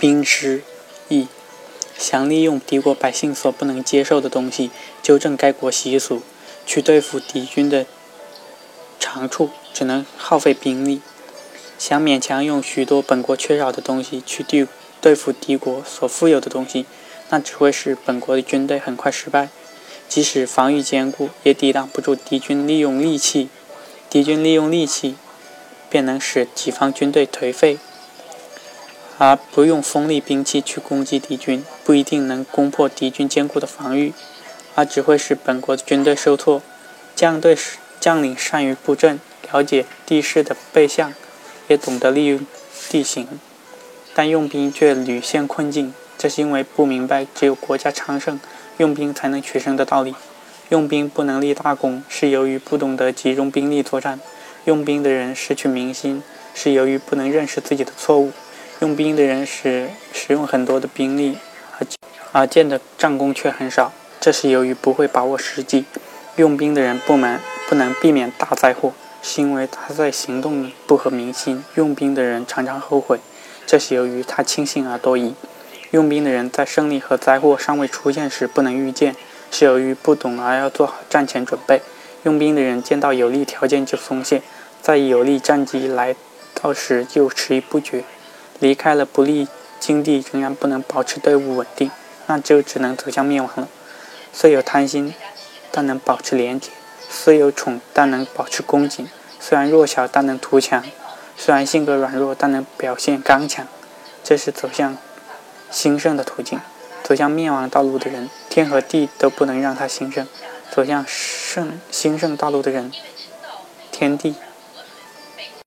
兵之役，想利用敌国百姓所不能接受的东西，纠正该国习俗，去对付敌军的长处，只能耗费兵力；想勉强用许多本国缺少的东西去对对付敌国所富有的东西，那只会使本国的军队很快失败。即使防御坚固，也抵挡不住敌军利用利器。敌军利用利器，便能使己方军队颓废。而不用锋利兵器去攻击敌军，不一定能攻破敌军坚固的防御，而只会使本国的军队受挫。将对将领善于布阵，了解地势的背向，也懂得利用地形，但用兵却屡陷困境。这是因为不明白只有国家昌盛，用兵才能取胜的道理。用兵不能立大功，是由于不懂得集中兵力作战。用兵的人失去民心，是由于不能认识自己的错误。用兵的人使使用很多的兵力，而而建的战功却很少，这是由于不会把握时机。用兵的人不能不能避免大灾祸，是因为他在行动不合民心。用兵的人常常后悔，这是由于他轻信而多疑。用兵的人在胜利和灾祸尚未出现时不能预见，是由于不懂而要做好战前准备。用兵的人见到有利条件就松懈，在有利战机来到时就迟疑不决。离开了不利境地，仍然不能保持队伍稳定，那就只能走向灭亡了。虽有贪心，但能保持廉洁；虽有宠，但能保持恭谨；虽然弱小，但能图强；虽然性格软弱，但能表现刚强。这是走向兴盛的途径。走向灭亡道路的人，天和地都不能让他兴盛；走向盛兴盛道路的人，天地。